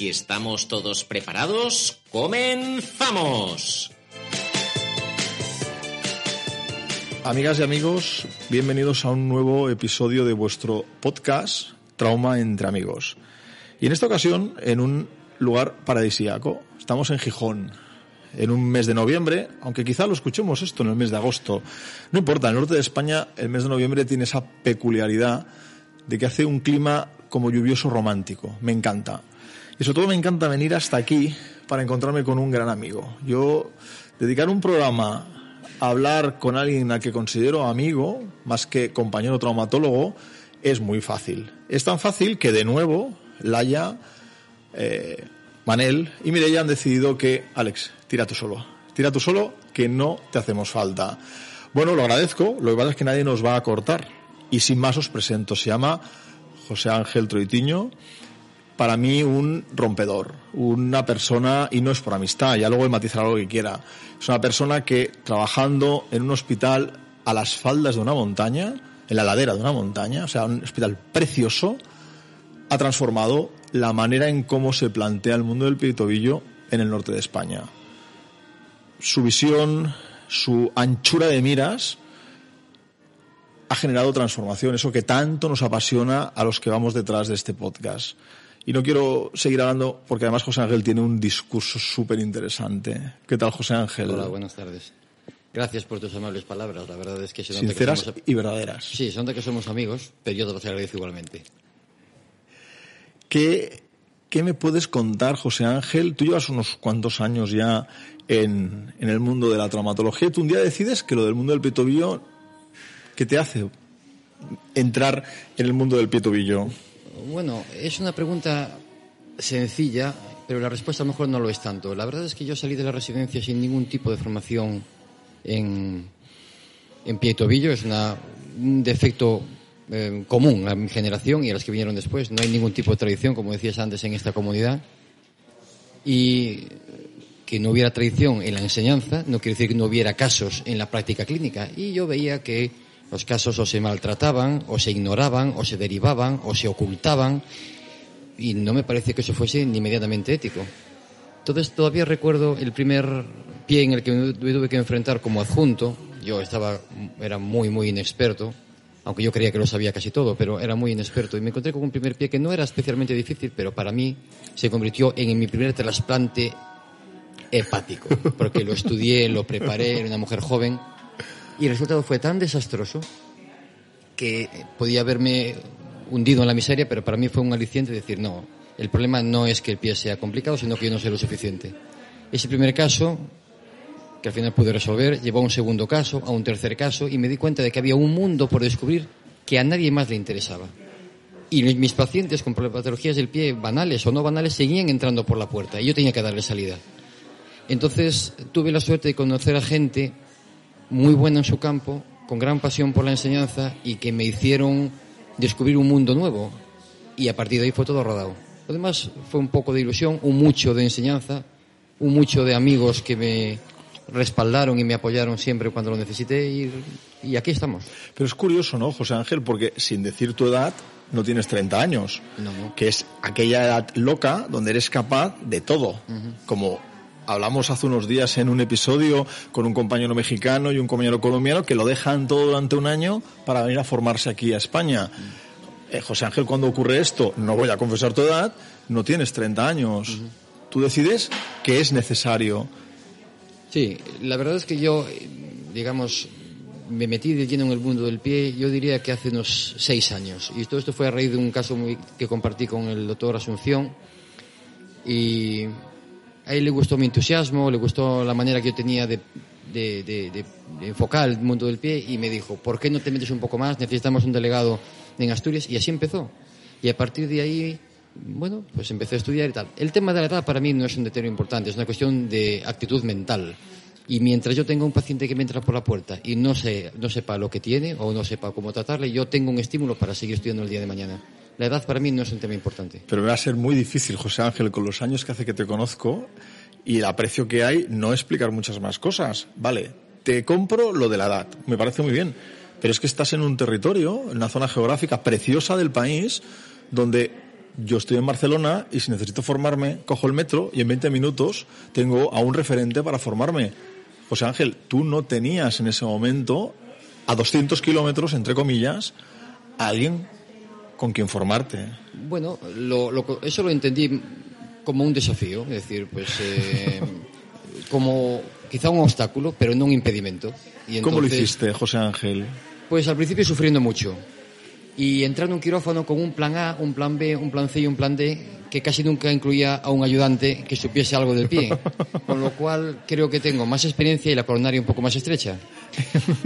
Si estamos todos preparados, comenzamos. Amigas y amigos, bienvenidos a un nuevo episodio de vuestro podcast Trauma entre amigos. Y en esta ocasión en un lugar paradisíaco. Estamos en Gijón, en un mes de noviembre, aunque quizá lo escuchemos esto en el mes de agosto. No importa, en el norte de España el mes de noviembre tiene esa peculiaridad de que hace un clima como lluvioso romántico. Me encanta. Y sobre todo me encanta venir hasta aquí para encontrarme con un gran amigo. Yo dedicar un programa a hablar con alguien a que considero amigo, más que compañero traumatólogo, es muy fácil. Es tan fácil que de nuevo Laia, eh, Manel y Mireia han decidido que, Alex, tira tú solo. Tira tú solo, que no te hacemos falta. Bueno, lo agradezco, lo que pasa es que nadie nos va a cortar. Y sin más os presento, se llama José Ángel Troitiño, para mí un rompedor, una persona, y no es por amistad, ya luego matizará lo que quiera, es una persona que trabajando en un hospital a las faldas de una montaña, en la ladera de una montaña, o sea, un hospital precioso, ha transformado la manera en cómo se plantea el mundo del pie y tobillo en el norte de España. Su visión, su anchura de miras, ha generado transformación, eso que tanto nos apasiona a los que vamos detrás de este podcast. Y no quiero seguir hablando porque además José Ángel tiene un discurso súper interesante. ¿Qué tal, José Ángel? Hola, buenas tardes. Gracias por tus amables palabras. La verdad es que se nota Sinceras que somos... y verdaderas. Sí, son de que somos amigos, pero yo te los agradezco igualmente. ¿Qué, ¿Qué me puedes contar, José Ángel? Tú llevas unos cuantos años ya en, en el mundo de la traumatología y tú un día decides que lo del mundo del petobillo, ¿qué te hace entrar en el mundo del petobillo? Bueno, es una pregunta sencilla, pero la respuesta a lo mejor no lo es tanto. La verdad es que yo salí de la residencia sin ningún tipo de formación en, en pie y tobillo. Es una, un defecto eh, común a mi generación y a las que vinieron después. No hay ningún tipo de tradición, como decías antes, en esta comunidad. Y que no hubiera tradición en la enseñanza no quiere decir que no hubiera casos en la práctica clínica. Y yo veía que los casos o se maltrataban, o se ignoraban, o se derivaban, o se ocultaban, y no me parece que eso fuese ni inmediatamente ético. Entonces todavía recuerdo el primer pie en el que me tuve que enfrentar como adjunto. Yo estaba, era muy, muy inexperto, aunque yo creía que lo sabía casi todo, pero era muy inexperto. Y me encontré con un primer pie que no era especialmente difícil, pero para mí se convirtió en mi primer trasplante hepático, porque lo estudié, lo preparé, era una mujer joven y el resultado fue tan desastroso que podía haberme hundido en la miseria, pero para mí fue un aliciente decir, no, el problema no es que el pie sea complicado, sino que yo no sé lo suficiente. Ese primer caso, que al final pude resolver, llevó a un segundo caso, a un tercer caso, y me di cuenta de que había un mundo por descubrir que a nadie más le interesaba. Y mis pacientes con patologías del pie, banales o no banales, seguían entrando por la puerta, y yo tenía que darle salida. Entonces tuve la suerte de conocer a gente muy buena en su campo, con gran pasión por la enseñanza y que me hicieron descubrir un mundo nuevo. Y a partir de ahí fue todo rodado. Lo demás fue un poco de ilusión, un mucho de enseñanza, un mucho de amigos que me respaldaron y me apoyaron siempre cuando lo necesité y, y aquí estamos. Pero es curioso, ¿no, José Ángel? Porque sin decir tu edad, no tienes 30 años, No, no. que es aquella edad loca donde eres capaz de todo, como hablamos hace unos días en un episodio con un compañero mexicano y un compañero colombiano que lo dejan todo durante un año para venir a formarse aquí a España. eh, José Ángel, cuando ocurre esto, no voy a confesar tu edad, no tienes 30 años. Tú decides que es necesario. Sí, la verdad es que yo, digamos, me metí de lleno en el mundo del pie, yo diría que hace unos seis años. Y todo esto fue a raíz de un caso muy, que compartí con el doctor Asunción. Y a él le gustó mi entusiasmo, le gustó la manera que yo tenía de, de, de, enfocar el mundo del pie y me dijo, ¿por qué no te metes un poco más? Necesitamos un delegado en Asturias. Y así empezó. Y a partir de ahí, bueno, pues empecé a estudiar y tal. El tema de la edad para mí no es un deterioro importante, es una cuestión de actitud mental. Y mientras yo tenga un paciente que me entra por la puerta y no, se, no sepa lo que tiene o no sepa cómo tratarle, yo tengo un estímulo para seguir estudiando el día de mañana. La edad para mí no es un tema importante. Pero va a ser muy difícil, José Ángel, con los años que hace que te conozco y el aprecio que hay, no explicar muchas más cosas. Vale, te compro lo de la edad, me parece muy bien. Pero es que estás en un territorio, en una zona geográfica preciosa del país, donde yo estoy en Barcelona y si necesito formarme, cojo el metro y en 20 minutos tengo a un referente para formarme. José Ángel, tú no tenías en ese momento, a 200 kilómetros, entre comillas, a alguien con quien formarte. Bueno, lo, lo, eso lo entendí como un desafío, es decir, pues eh, como quizá un obstáculo, pero no un impedimento. Y entonces, ¿Cómo lo hiciste, José Ángel? Pues al principio sufriendo mucho. Y entrando en un quirófano con un plan A, un plan B, un plan C y un plan D, que casi nunca incluía a un ayudante que supiese algo del pie. Con lo cual creo que tengo más experiencia y la coronaria un poco más estrecha.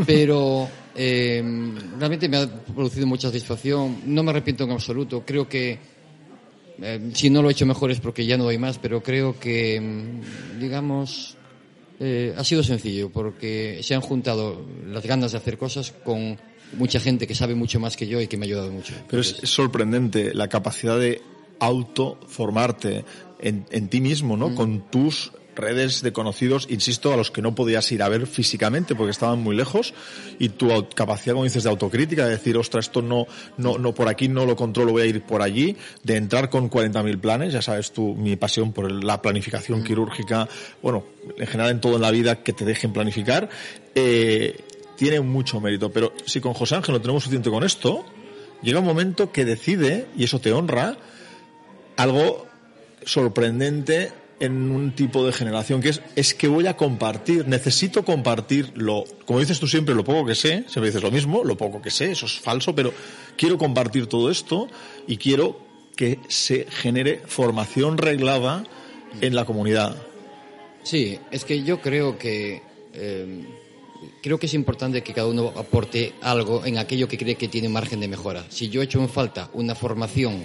Pero eh, realmente me ha producido mucha satisfacción. No me arrepiento en absoluto. Creo que eh, si no lo he hecho mejor es porque ya no doy más, pero creo que, digamos, eh, ha sido sencillo porque se han juntado las ganas de hacer cosas con mucha gente que sabe mucho más que yo y que me ha ayudado mucho. Pero es, es sorprendente la capacidad de autoformarte en, en ti mismo, ¿no? Mm. Con tus redes de conocidos, insisto, a los que no podías ir a ver físicamente porque estaban muy lejos y tu capacidad, como dices, de autocrítica, de decir, ostras, esto no, no, no por aquí no lo controlo, voy a ir por allí, de entrar con 40.000 planes, ya sabes tú, mi pasión por la planificación mm. quirúrgica, bueno, en general en todo en la vida que te dejen planificar, eh, tiene mucho mérito. Pero si con José Ángel no tenemos suficiente con esto, llega un momento que decide, y eso te honra, algo sorprendente en un tipo de generación que es es que voy a compartir, necesito compartir lo, como dices tú siempre, lo poco que sé, siempre dices lo mismo, lo poco que sé, eso es falso, pero quiero compartir todo esto y quiero que se genere formación reglada en la comunidad. Sí, es que yo creo que eh, creo que es importante que cada uno aporte algo en aquello que cree que tiene margen de mejora. Si yo he hecho en falta una formación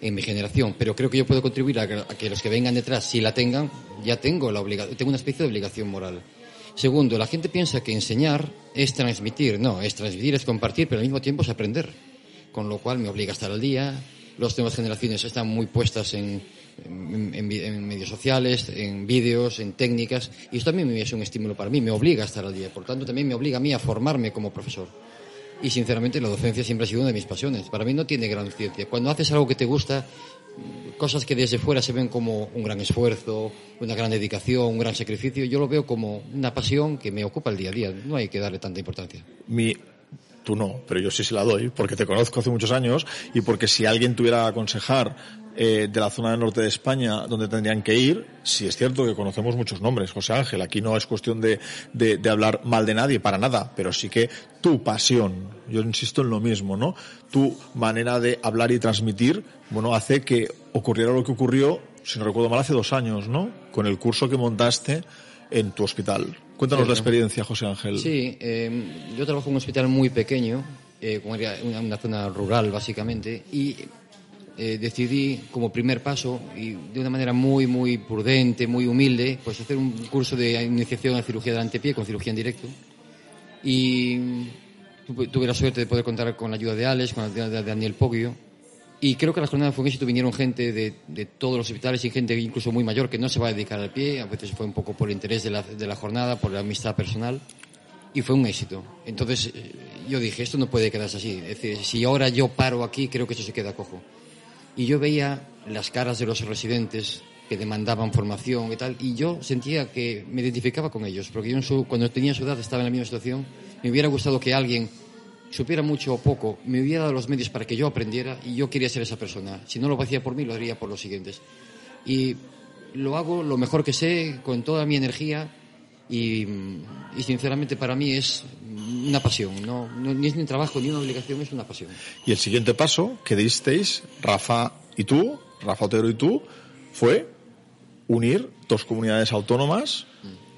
en mi generación, pero creo que yo puedo contribuir a que, a que los que vengan detrás, si la tengan, ya tengo la tengo una especie de obligación moral. Segundo, la gente piensa que enseñar es transmitir. No, es transmitir, es compartir, pero al mismo tiempo es aprender. Con lo cual me obliga a estar al día. Las nuevas generaciones están muy puestas en, en medios sociales, en vídeos, en técnicas. Y esto también es un estímulo para mí, me obliga a estar al día. Por tanto, también me obliga a mí a formarme como profesor. Y sinceramente la docencia siempre ha sido una de mis pasiones. Para mí no tiene gran ciencia. Cuando haces algo que te gusta, cosas que desde fuera se ven como un gran esfuerzo, una gran dedicación, un gran sacrificio, yo lo veo como una pasión que me ocupa el día a día. No hay que darle tanta importancia. Tú no, pero yo sí se la doy, porque te conozco hace muchos años y porque si alguien tuviera que aconsejar eh, de la zona del norte de España donde tendrían que ir, sí es cierto que conocemos muchos nombres, José Ángel, aquí no es cuestión de, de, de hablar mal de nadie, para nada, pero sí que tu pasión, yo insisto en lo mismo, ¿no? Tu manera de hablar y transmitir, bueno, hace que ocurriera lo que ocurrió, si no recuerdo mal, hace dos años, ¿no? Con el curso que montaste en tu hospital. Cuéntanos la experiencia, José Ángel. Sí, eh, yo trabajo en un hospital muy pequeño, eh, una, una zona rural básicamente, y eh, decidí como primer paso y de una manera muy muy prudente, muy humilde, pues hacer un curso de iniciación a cirugía del antepié con cirugía en directo. Y tuve la suerte de poder contar con la ayuda de Alex, con la ayuda de Daniel Poggio. Y creo que la jornada fue un éxito. Vinieron gente de, de, todos los hospitales y gente incluso muy mayor que no se va a dedicar al pie. A veces fue un poco por el interés de la, de la jornada, por la amistad personal. Y fue un éxito. Entonces eh, yo dije, esto no puede quedarse así. Es decir, si ahora yo paro aquí, creo que eso se queda cojo y yo veía las caras de los residentes que demandaban formación y tal, y yo sentía que me identificaba con ellos, porque yo su, cuando tenía su edad estaba en la misma situación. Me hubiera gustado que alguien supiera mucho o poco, me hubiera dado los medios para que yo aprendiera y yo quería ser esa persona. Si no lo hacía por mí, lo haría por los siguientes. Y lo hago lo mejor que sé, con toda mi energía y, y sinceramente para mí es una pasión. No, no, ni es ni un trabajo ni una obligación, es una pasión. Y el siguiente paso que disteis, Rafa y tú, Rafa Otero y tú, fue unir dos comunidades autónomas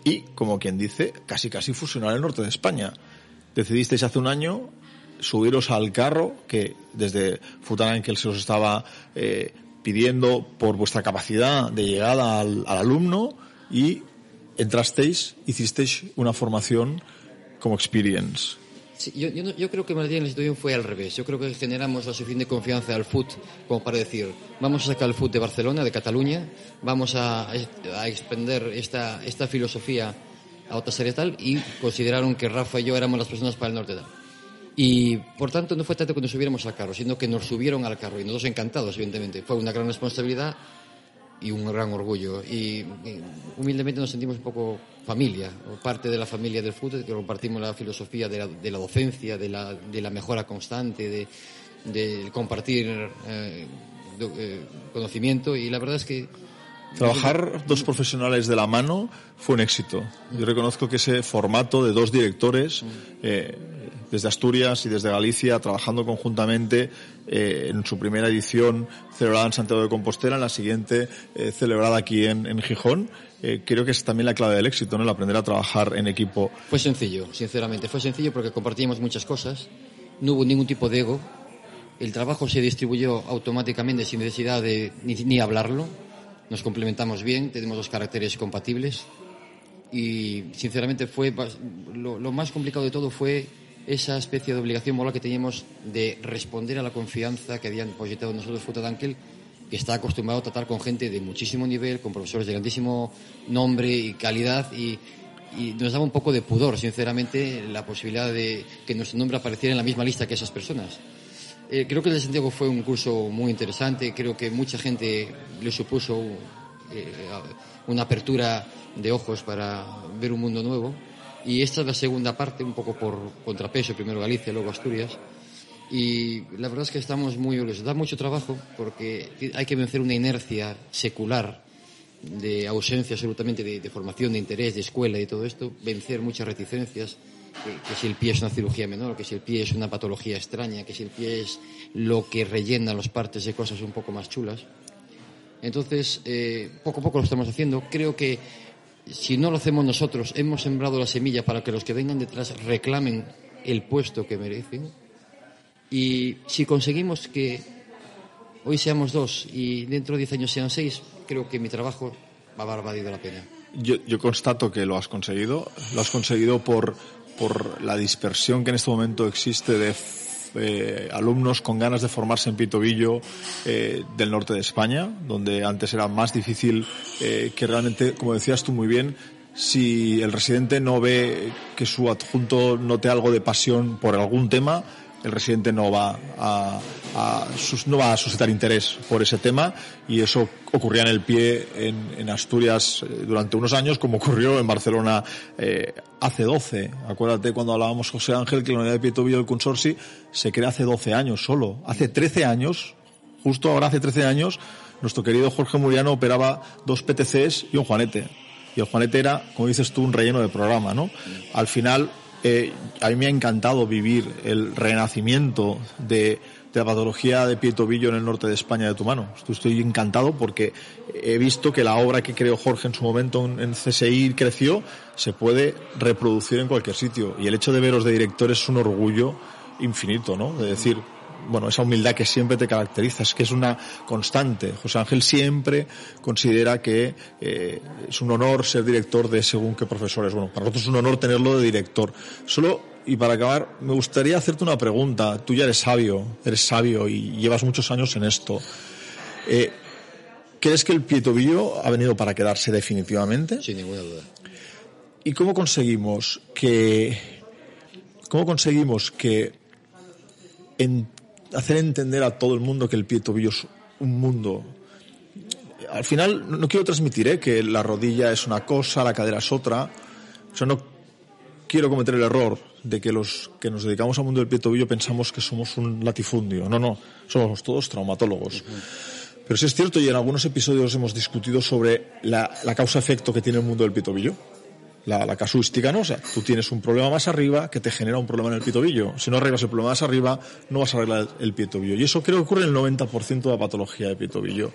y, como quien dice, casi casi fusionar el norte de España. Decidisteis hace un año subiros al carro que desde Futanankel se os estaba eh, pidiendo por vuestra capacidad de llegada al, al alumno y entrasteis, hicisteis una formación como experience. Yo, creo que más bien la situación fue al revés. Yo creo que generamos la suficiente confianza al FUT como para decir, vamos a sacar el FUT de Barcelona, de Cataluña, vamos a, a extender esta, esta filosofía a otras áreas tal, y consideraron que Rafa y yo éramos las personas para el norte tal. Y por tanto no fue tanto que nos subiéramos al carro, sino que nos subieron al carro y nosotros encantados, evidentemente. Fue una gran responsabilidad y un gran orgullo. Y, humildemente nos sentimos un poco familia, parte de la familia del fútbol, que compartimos la filosofía de la, de la docencia, de la, de la mejora constante, de, compartir eh, eh, conocimiento. Y la verdad es que Trabajar dos profesionales de la mano fue un éxito. Yo reconozco que ese formato de dos directores, eh, desde Asturias y desde Galicia, trabajando conjuntamente eh, en su primera edición celebrada en Santiago de Compostela, en la siguiente eh, celebrada aquí en, Gijón, creo que es también la clave del éxito, ¿no? El aprender a trabajar en equipo. Fue sencillo, sinceramente. Fue sencillo porque compartíamos muchas cosas. No hubo ningún tipo de ego. El trabajo se distribuyó automáticamente sin necesidad de ni, ni hablarlo. Nos complementamos bien, tenemos dos caracteres compatibles. Y sinceramente fue lo, más complicado de todo fue esa especie de obligación moral que teníamos de responder a la confianza que habían en nosotros Futadánquel, que está acostumbrado a tratar con gente de muchísimo nivel, con profesores de grandísimo nombre y calidad y, y nos daba un poco de pudor, sinceramente, la posibilidad de que nuestro nombre apareciera en la misma lista que esas personas. Eh, creo que el de Santiago fue un curso muy interesante, creo que mucha gente le supuso eh, una apertura de ojos para ver un mundo nuevo. Y esta es la segunda parte, un poco por contrapeso, primero Galicia, luego Asturias. Y la verdad es que estamos muy orgullosos. Da mucho trabajo porque hay que vencer una inercia secular de ausencia absolutamente de, de formación, de interés, de escuela y todo esto, vencer muchas reticencias, que, si el pie es una cirugía menor, que si el pie es una patología extraña, que si el pie es lo que rellena los partes de cosas un poco más chulas. Entonces, eh, poco a poco lo estamos haciendo. Creo que si no lo hacemos nosotros, hemos sembrado la semilla para que los que vengan detrás reclamen el puesto que merecen. Y si conseguimos que hoy seamos dos y dentro de diez años sean seis, creo que mi trabajo va a haber valido la pena. Yo, yo constato que lo has conseguido. Lo has conseguido por, por la dispersión que en este momento existe de eh, alumnos con ganas de formarse en Pitobillo eh, del norte de España, donde antes era más difícil eh, que realmente, como decías tú muy bien, si el residente no ve que su adjunto note algo de pasión por algún tema, el residente no va a, a no va a suscitar interés por ese tema y eso ocurría en el pie en, en Asturias eh, durante unos años como ocurrió en Barcelona eh, hace 12. Acuérdate cuando hablábamos José Ángel que la unidad de Pietobillo del Consorci se crea hace 12 años solo. Hace 13 años, justo ahora hace 13 años, nuestro querido Jorge Muriano operaba dos PTCs y un Juanete. Y el Juanete era, como dices tú, un relleno de programa, ¿no? Al final, eh, a mí me ha encantado vivir el renacimiento de, la patología de pie y tobillo en el norte de España de tu mano. Estoy, encantado porque he visto que la obra que creó Jorge en su momento en, en CSI creció, se puede reproducir en cualquier sitio. Y el hecho de veros de director es un orgullo infinito, ¿no? De decir, bueno, esa humildad que siempre te caracteriza, es que es una constante. José Ángel siempre considera que eh, es un honor ser director de según qué profesores. Bueno, para nosotros es un honor tenerlo de director. Solo, y para acabar, me gustaría hacerte una pregunta. Tú ya eres sabio, eres sabio y llevas muchos años en esto. Eh, ¿Crees que el pietobillo ha venido para quedarse definitivamente? Sin ninguna duda. ¿Y cómo conseguimos que cómo conseguimos que en- hacer entender a todo el mundo que el pie tobillo es un mundo? Al final no quiero transmitir ¿eh? que la rodilla es una cosa, la cadera es otra. O sea, no quiero cometer el error de que los que nos dedicamos al mundo del pie tobillo pensamos que somos un latifundio. No, no, somos todos traumatólogos. Pero sí es cierto, y en algunos episodios hemos discutido sobre la, causa-efecto que tiene el mundo del pie tobillo. La, casuística, ¿no? O sea, tú tienes un problema más arriba que te genera un problema en el pie tobillo. Si no arreglas el problema más arriba, no vas a arreglar el pie tobillo. Y eso creo que ocurre en el 90% de la patología de pie tobillo.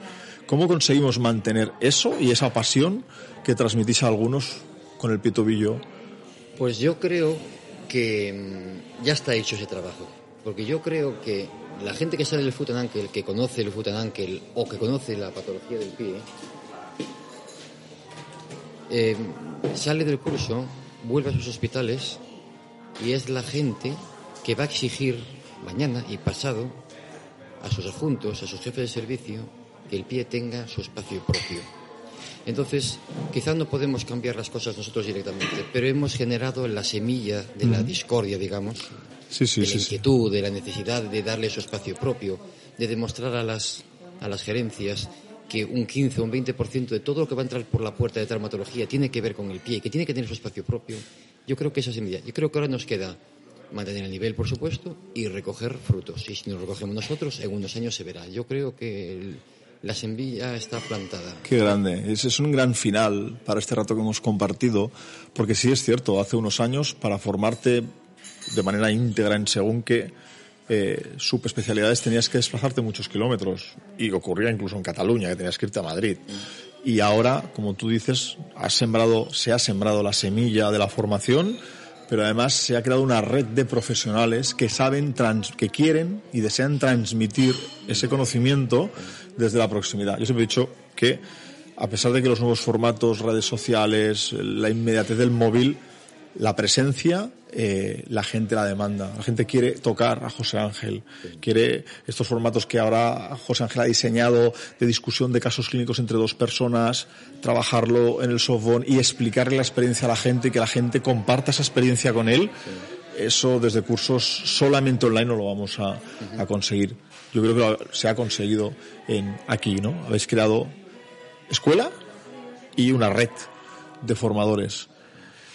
¿Cómo conseguimos mantener eso y esa pasión que transmitís a algunos con el pie tobillo? Pues yo creo que mm, ya está hecho ese trabajo. Porque yo creo que la gente que sale del foot and que conoce el foot and o que conoce la patología del pie, eh, sale del curso, vuelve a sus hospitales y es la gente que va a exigir mañana y pasado a sus adjuntos, a sus jefes de servicio, que el pie tenga su espacio propio. Entonces, quizás no podemos cambiar las cosas nosotros directamente, pero hemos generado la semilla de la discordia, digamos, de la inquietud, de la necesidad de darle su espacio propio, de demostrar a las, a las gerencias que un 15 o un 20% de todo lo que va a entrar por la puerta de traumatología tiene que ver con el pie, que tiene que tener su espacio propio. Yo creo que esa semilla. Yo creo que ahora nos queda mantener el nivel, por supuesto, y recoger frutos. Y si nos recogemos nosotros, en unos años se verá. Yo creo que el, la semilla está plantada. Qué grande. Ese es un gran final para este rato que hemos compartido, porque sí es cierto, hace unos años, para formarte de manera íntegra en según qué eh, subespecialidades tenías que desplazarte muchos kilómetros. Y ocurría incluso en Cataluña, que tenías que irte a Madrid. Y ahora, como tú dices, se ha sembrado la semilla de la formación pero además se ha creado una red de profesionales que saben, que quieren y desean transmitir ese conocimiento desde la proximidad. Yo siempre he dicho que, a pesar de que los nuevos formatos, redes sociales, la inmediatez del móvil, la presencia, eh, la gente la demanda. La gente quiere tocar a José Ángel, quiere estos formatos que ahora José Ángel ha diseñado de discusión de casos clínicos entre dos personas, trabajarlo en el software y explicarle la experiencia a la gente y que la gente comparta esa experiencia con él. Eso desde cursos solamente online no lo vamos a, a conseguir. Yo creo que se ha conseguido en aquí, ¿no? Habéis creado escuela y una red de formadores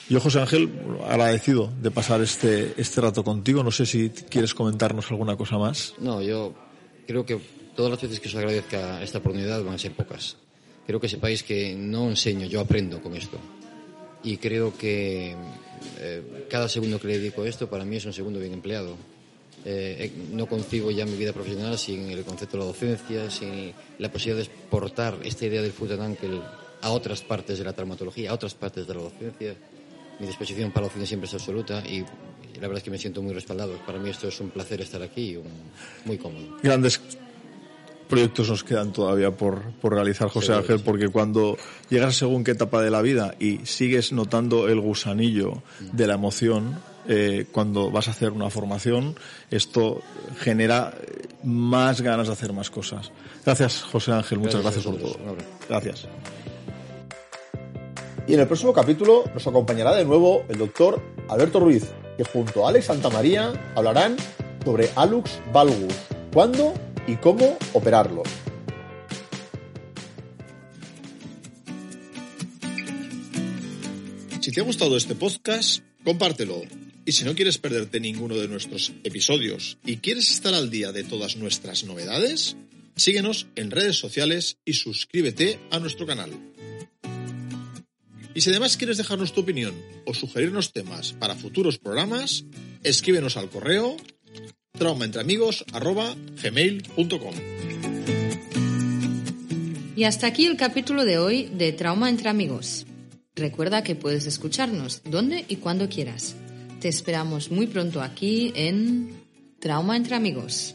yo, José Ángel, agradecido de pasar este, este rato contigo. No sé si quieres comentarnos alguna cosa más. No, yo creo que todas las veces que os agradezca esta oportunidad van a ser pocas. Creo que sepáis que no enseño, yo aprendo con esto. Y creo que eh, cada segundo que le dedico a esto para mí es un segundo bien empleado. Eh, no concibo ya mi vida profesional sin el concepto de la docencia, sin la posibilidad de exportar esta idea del and a otras partes de la traumatología, a otras partes de la docencia mi disposición para la siempre es absoluta y la verdad es que me siento muy respaldado. Para mí esto es un placer estar aquí y muy cómodo. Grandes proyectos nos quedan todavía por, por realizar, José Ángel, porque cuando llegas según qué etapa de la vida y sigues notando el gusanillo de la emoción, eh, cuando vas a hacer una formación, esto genera más ganas de hacer más cosas. Gracias, José Ángel, muchas gracias por todo. Gracias. Y en el próximo capítulo nos acompañará de nuevo el doctor Alberto Ruiz, que junto a Alex Santamaría hablarán sobre Alux valgus, cuándo y cómo operarlo. Si te ha gustado este podcast, compártelo. Y si no quieres perderte ninguno de nuestros episodios y quieres estar al día de todas nuestras novedades, síguenos en redes sociales y suscríbete a nuestro canal. Y si además quieres dejarnos tu opinión o sugerirnos temas para futuros programas, escríbenos al correo traumaentreamigos.gmail.com Y hasta aquí el capítulo de hoy de Trauma entre Amigos. Recuerda que puedes escucharnos donde y cuando quieras. Te esperamos muy pronto aquí en Trauma entre Amigos.